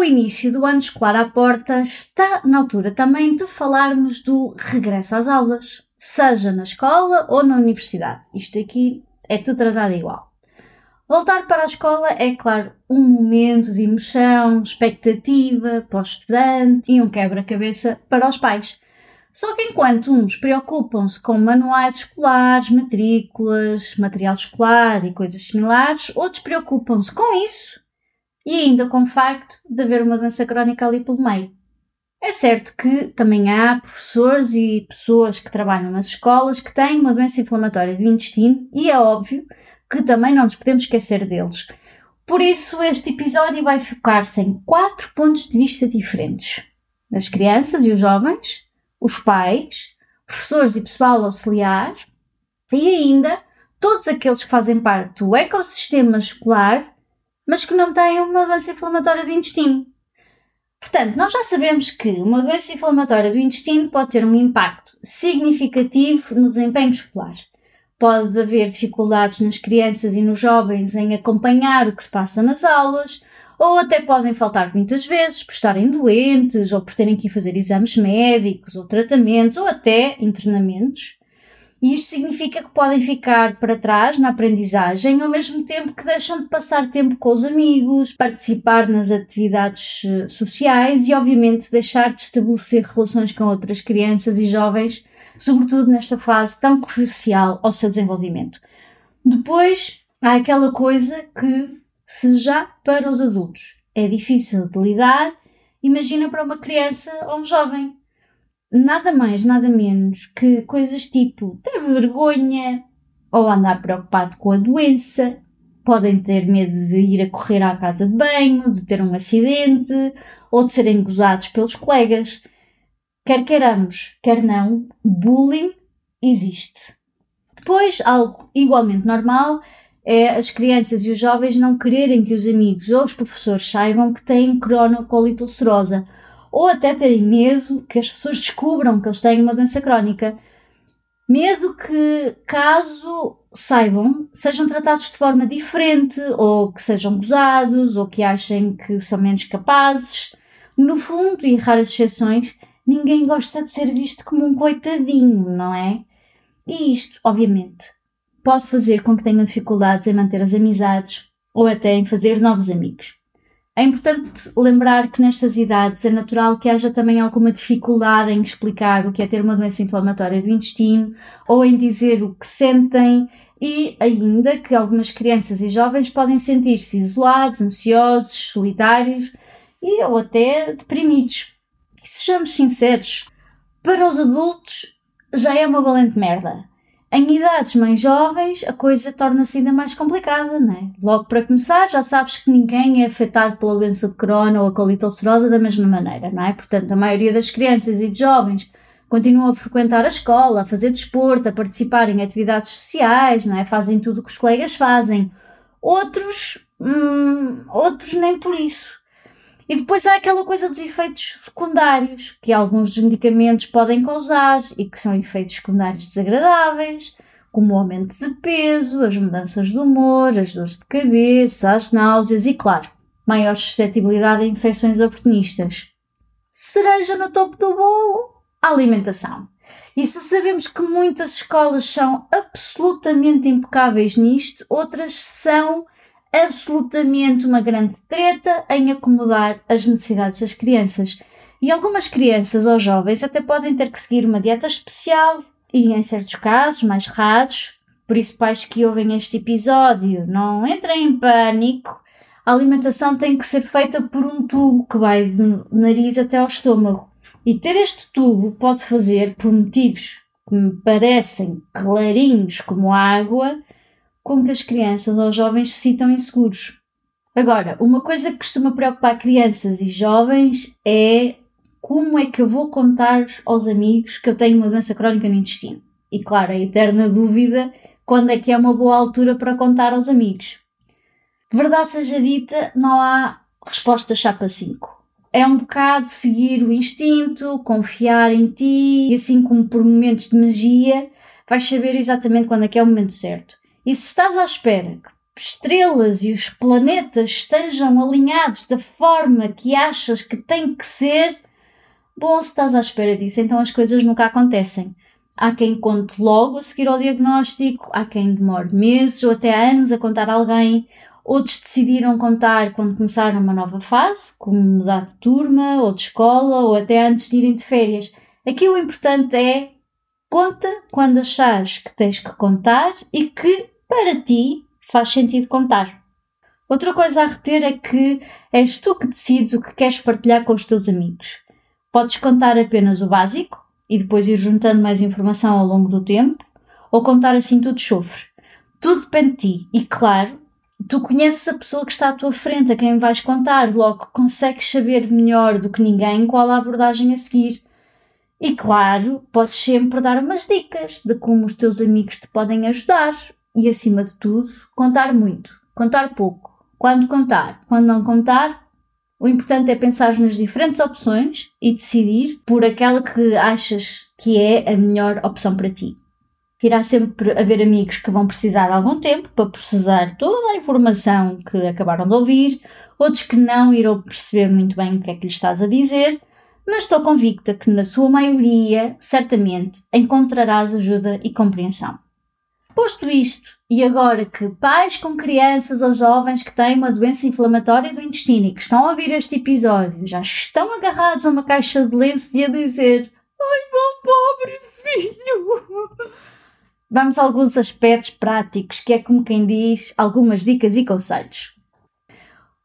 O início do ano escolar à porta, está na altura também de falarmos do regresso às aulas seja na escola ou na universidade. Isto aqui é tudo tratado igual. Voltar para a escola é, claro, um momento de emoção, expectativa para o estudante e um quebra-cabeça para os pais. Só que enquanto uns preocupam-se com manuais escolares, matrículas, material escolar e coisas similares, outros preocupam-se com isso e ainda com o facto de haver uma doença crónica ali pelo meio. É certo que também há professores e pessoas que trabalham nas escolas que têm uma doença inflamatória do intestino e é óbvio que também não nos podemos esquecer deles. Por isso, este episódio vai focar-se em quatro pontos de vista diferentes: as crianças e os jovens, os pais, professores e pessoal auxiliar e ainda todos aqueles que fazem parte do ecossistema escolar, mas que não têm uma doença inflamatória do intestino. Portanto, nós já sabemos que uma doença inflamatória do intestino pode ter um impacto significativo no desempenho escolar. Pode haver dificuldades nas crianças e nos jovens em acompanhar o que se passa nas aulas, ou até podem faltar muitas vezes por estarem doentes, ou por terem que ir fazer exames médicos, ou tratamentos, ou até internamentos. E isto significa que podem ficar para trás na aprendizagem, ao mesmo tempo que deixam de passar tempo com os amigos, participar nas atividades eh, sociais e, obviamente, deixar de estabelecer relações com outras crianças e jovens, sobretudo nesta fase tão crucial ao seu desenvolvimento. Depois, há aquela coisa que, se já para os adultos é difícil de lidar, imagina para uma criança ou um jovem nada mais, nada menos que coisas tipo ter vergonha ou andar preocupado com a doença, podem ter medo de ir a correr à casa de banho, de ter um acidente ou de serem gozados pelos colegas. Quer queiramos, quer não, bullying existe. Depois, algo igualmente normal é as crianças e os jovens não quererem que os amigos ou os professores saibam que têm cronocolite ulcerosa ou até terem medo que as pessoas descubram que eles têm uma doença crónica. Medo que, caso saibam, sejam tratados de forma diferente, ou que sejam gozados, ou que achem que são menos capazes. No fundo, e raras exceções, ninguém gosta de ser visto como um coitadinho, não é? E isto, obviamente, pode fazer com que tenham dificuldades em manter as amizades ou até em fazer novos amigos. É importante lembrar que nestas idades é natural que haja também alguma dificuldade em explicar o que é ter uma doença inflamatória do intestino ou em dizer o que sentem e ainda que algumas crianças e jovens podem sentir-se isolados, ansiosos, solitários e ou até deprimidos. E sejamos sinceros, para os adultos já é uma valente merda. Em idades mais jovens, a coisa torna-se ainda mais complicada, não é? Logo para começar, já sabes que ninguém é afetado pela doença de corona ou a colite ulcerosa da mesma maneira, não é? Portanto, a maioria das crianças e de jovens continuam a frequentar a escola, a fazer desporto, a participar em atividades sociais, não é? Fazem tudo o que os colegas fazem. Outros, hum, outros nem por isso. E depois há aquela coisa dos efeitos secundários, que alguns dos medicamentos podem causar e que são efeitos secundários desagradáveis, como o aumento de peso, as mudanças de humor, as dores de cabeça, as náuseas e, claro, maior suscetibilidade a infecções oportunistas. Cereja no topo do bolo? A alimentação. E se sabemos que muitas escolas são absolutamente impecáveis nisto, outras são absolutamente uma grande treta em acomodar as necessidades das crianças. E algumas crianças ou jovens até podem ter que seguir uma dieta especial e, em certos casos, mais raros, por isso, pais que ouvem este episódio, não entrem em pânico. A alimentação tem que ser feita por um tubo que vai do nariz até ao estômago. E ter este tubo pode fazer, por motivos que me parecem clarinhos como água, com que as crianças ou jovens se sintam inseguros. Agora, uma coisa que costuma preocupar crianças e jovens é como é que eu vou contar aos amigos que eu tenho uma doença crónica no intestino? E claro, a eterna dúvida quando é que é uma boa altura para contar aos amigos. Verdade seja dita, não há resposta chapa 5. É um bocado seguir o instinto, confiar em ti, e assim como por momentos de magia, vais saber exatamente quando é que é o momento certo. E se estás à espera que estrelas e os planetas estejam alinhados da forma que achas que tem que ser, bom, se estás à espera disso, então as coisas nunca acontecem. Há quem conte logo a seguir ao diagnóstico, há quem demore meses ou até anos a contar a alguém, Outros decidiram contar quando começaram uma nova fase, como mudar de turma ou de escola ou até antes de irem de férias. Aqui o importante é conta quando achares que tens que contar e que para ti faz sentido contar. Outra coisa a reter é que és tu que decides o que queres partilhar com os teus amigos. Podes contar apenas o básico e depois ir juntando mais informação ao longo do tempo, ou contar assim tudo chofre. Tudo depende de ti e, claro, tu conheces a pessoa que está à tua frente, a quem vais contar, logo consegues saber melhor do que ninguém qual a abordagem a seguir. E claro, podes sempre dar umas dicas de como os teus amigos te podem ajudar e, acima de tudo, contar muito, contar pouco. Quando contar, quando não contar, o importante é pensar nas diferentes opções e decidir por aquela que achas que é a melhor opção para ti irá sempre haver amigos que vão precisar de algum tempo para processar toda a informação que acabaram de ouvir, outros que não irão perceber muito bem o que é que lhes estás a dizer, mas estou convicta que na sua maioria, certamente, encontrarás ajuda e compreensão. Posto isto, e agora que pais com crianças ou jovens que têm uma doença inflamatória do intestino e que estão a ouvir este episódio já estão agarrados a uma caixa de lenços e a dizer Ai, meu pobre filho! vamos a alguns aspectos práticos, que é como quem diz, algumas dicas e conselhos.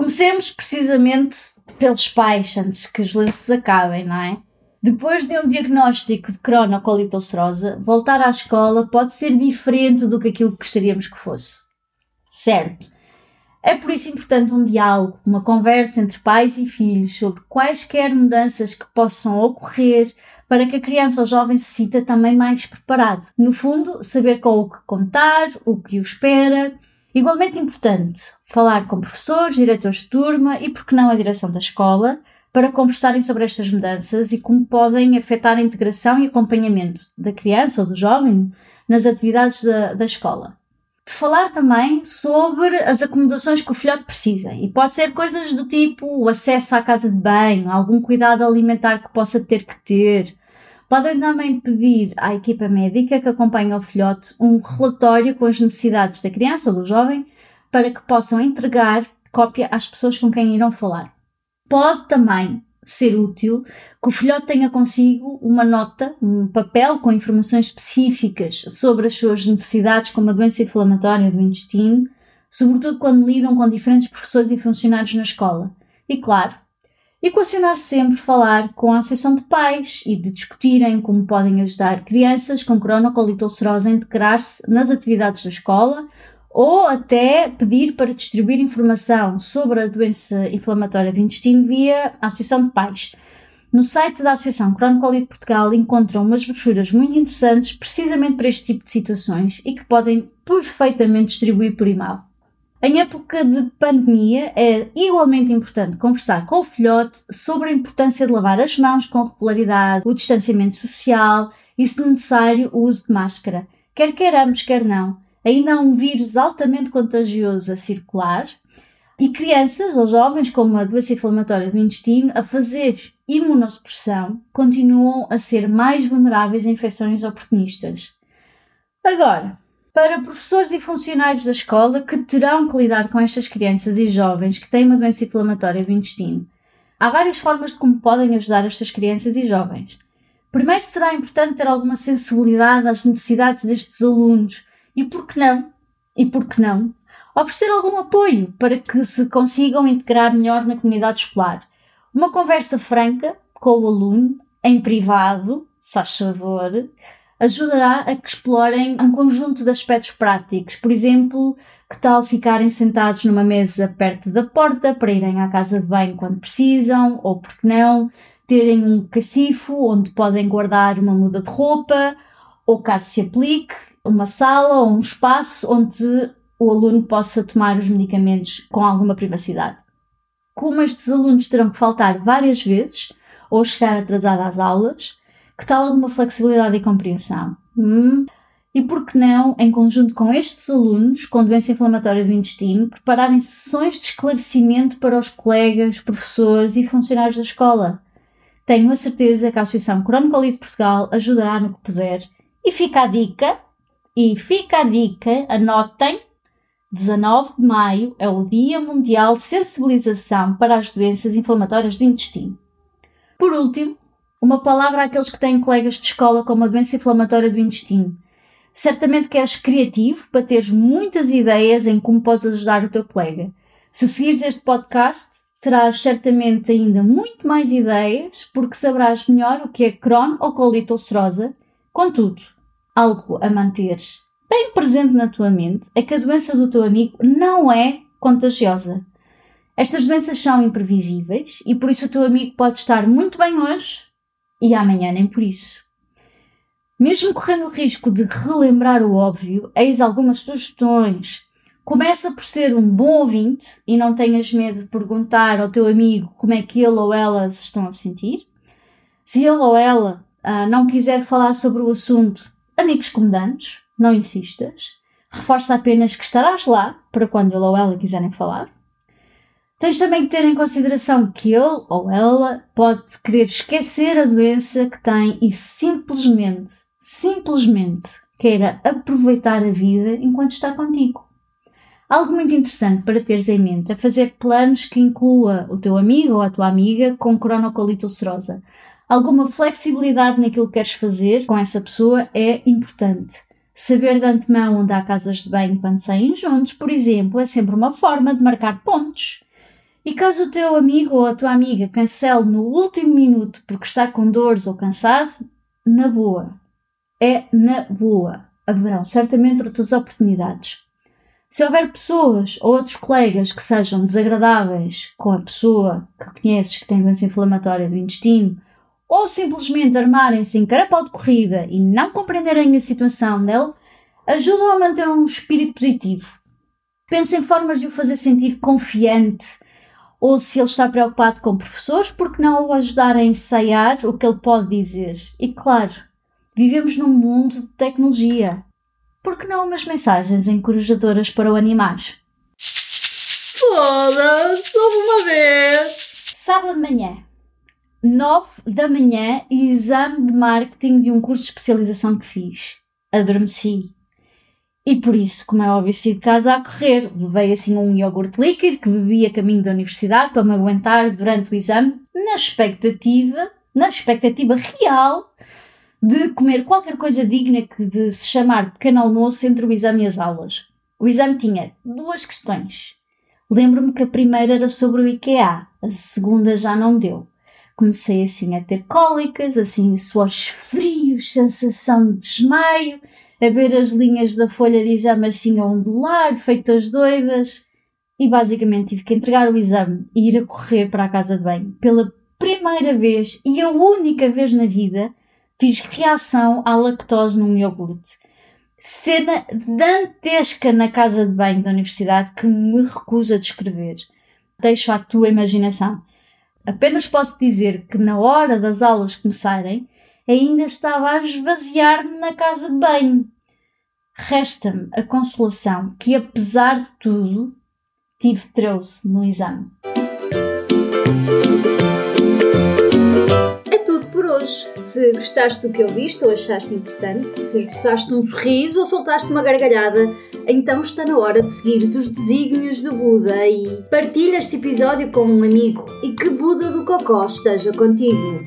Comecemos precisamente pelos pais, antes que os lenços acabem, não é? Depois de um diagnóstico de cronocolite ulcerosa, voltar à escola pode ser diferente do que aquilo que gostaríamos que fosse. Certo. É por isso importante um diálogo, uma conversa entre pais e filhos sobre quaisquer mudanças que possam ocorrer para que a criança ou jovem se sinta também mais preparado. No fundo, saber com o que contar, o que o espera. Igualmente importante, falar com professores, diretores de turma e, por que não, a direção da escola, para conversarem sobre estas mudanças e como podem afetar a integração e acompanhamento da criança ou do jovem nas atividades da, da escola. De falar também sobre as acomodações que o filhote precisa. E pode ser coisas do tipo o acesso à casa de banho, algum cuidado alimentar que possa ter que ter, Podem também pedir à equipa médica que acompanhe o filhote um relatório com as necessidades da criança ou do jovem para que possam entregar cópia às pessoas com quem irão falar. Pode também ser útil que o filhote tenha consigo uma nota, um papel com informações específicas sobre as suas necessidades, como a doença inflamatória do intestino, sobretudo quando lidam com diferentes professores e funcionários na escola. E claro, Equacionar sempre falar com a Associação de Pais e de discutirem como podem ajudar crianças com cronocolite ulcerosa a integrar-se nas atividades da escola ou até pedir para distribuir informação sobre a doença inflamatória do intestino via a Associação de Pais. No site da Associação Cronocolite Portugal encontram umas brochuras muito interessantes precisamente para este tipo de situações e que podem perfeitamente distribuir por e-mail. Em época de pandemia, é igualmente importante conversar com o filhote sobre a importância de lavar as mãos com regularidade, o distanciamento social e, se necessário, o uso de máscara. Quer queiramos, quer não, ainda há um vírus altamente contagioso a circular e crianças ou jovens com uma doença inflamatória do intestino a fazer imunossupressão continuam a ser mais vulneráveis a infecções oportunistas. Agora, para professores e funcionários da escola que terão que lidar com estas crianças e jovens que têm uma doença inflamatória do intestino. Há várias formas de como podem ajudar estas crianças e jovens. Primeiro será importante ter alguma sensibilidade às necessidades destes alunos e por que não? E por que não? Oferecer algum apoio para que se consigam integrar melhor na comunidade escolar. Uma conversa franca com o aluno, em privado, se faz favor, ajudará a que explorem um conjunto de aspectos práticos. Por exemplo, que tal ficarem sentados numa mesa perto da porta para irem à casa de banho quando precisam, ou porque não, terem um cacifo onde podem guardar uma muda de roupa, ou caso se aplique, uma sala ou um espaço onde o aluno possa tomar os medicamentos com alguma privacidade. Como estes alunos terão que faltar várias vezes ou chegar atrasado às aulas, que tal alguma flexibilidade e compreensão? Hum? E por que não, em conjunto com estes alunos com doença inflamatória do intestino, prepararem sessões de esclarecimento para os colegas, professores e funcionários da escola? Tenho a certeza que a Associação Cronocolite de Portugal ajudará no que puder. E fica a dica, e fica a dica, anotem, 19 de maio é o Dia Mundial de Sensibilização para as Doenças Inflamatórias do Intestino. Por último, uma palavra àqueles que têm colegas de escola com uma doença inflamatória do intestino. Certamente que és criativo para teres muitas ideias em como podes ajudar o teu colega. Se seguires este podcast, terás certamente ainda muito mais ideias, porque saberás melhor o que é Crohn ou colite ulcerosa. Contudo, algo a manteres bem presente na tua mente é que a doença do teu amigo não é contagiosa. Estas doenças são imprevisíveis e por isso o teu amigo pode estar muito bem hoje e amanhã nem por isso. Mesmo correndo o risco de relembrar o óbvio, eis algumas sugestões. Começa por ser um bom ouvinte e não tenhas medo de perguntar ao teu amigo como é que ele ou ela se estão a sentir. Se ele ou ela ah, não quiser falar sobre o assunto, amigos comandantes, não insistas. Reforça apenas que estarás lá para quando ele ou ela quiserem falar. Tens também que ter em consideração que ele ou ela pode querer esquecer a doença que tem e simplesmente, simplesmente queira aproveitar a vida enquanto está contigo. Algo muito interessante para teres em mente é fazer planos que inclua o teu amigo ou a tua amiga com cronocolite ulcerosa. Alguma flexibilidade naquilo que queres fazer com essa pessoa é importante. Saber de antemão onde há casas de banho quando saem juntos, por exemplo, é sempre uma forma de marcar pontos. E caso o teu amigo ou a tua amiga cancele no último minuto porque está com dores ou cansado, na boa. É na boa. Haverão certamente outras oportunidades. Se houver pessoas ou outros colegas que sejam desagradáveis com a pessoa que conheces que tem doença inflamatória do intestino, ou simplesmente armarem-se em carapau de corrida e não compreenderem a situação dele, ajudam a manter um espírito positivo. Pense em formas de o fazer sentir confiante ou se ele está preocupado com professores, porque não o ajudar a ensaiar o que ele pode dizer? E claro, vivemos num mundo de tecnologia. Por que não umas mensagens encorajadoras para o animar? Foda-se, uma vez! Sábado de manhã, 9 da manhã, exame de marketing de um curso de especialização que fiz. Adormeci. E por isso, como é óbvio, saí de casa a correr. Levei assim um iogurte líquido que bebi a caminho da universidade para me aguentar durante o exame, na expectativa, na expectativa real de comer qualquer coisa digna que de se chamar pequeno almoço entre o exame e as aulas. O exame tinha duas questões. Lembro-me que a primeira era sobre o IKEA, a segunda já não deu. Comecei assim a ter cólicas, assim suores frios, sensação de desmaio, a ver as linhas da folha de exame assim a ondular, feitas doidas. E basicamente tive que entregar o exame e ir a correr para a casa de banho. Pela primeira vez e a única vez na vida, fiz reação à lactose num iogurte. Cena dantesca na casa de banho da universidade que me recuso a descrever. Deixo à tua imaginação. Apenas posso dizer que na hora das aulas começarem, ainda estava a esvaziar-me na casa de banho. Resta-me a consolação que, apesar de tudo, tive 13 no exame. É tudo por hoje. Se gostaste do que ouviste ou achaste interessante, se esboçaste um sorriso ou soltaste uma gargalhada, então está na hora de seguir os desígnios do Buda e partilha este episódio com um amigo e que Buda do Cocó esteja contigo.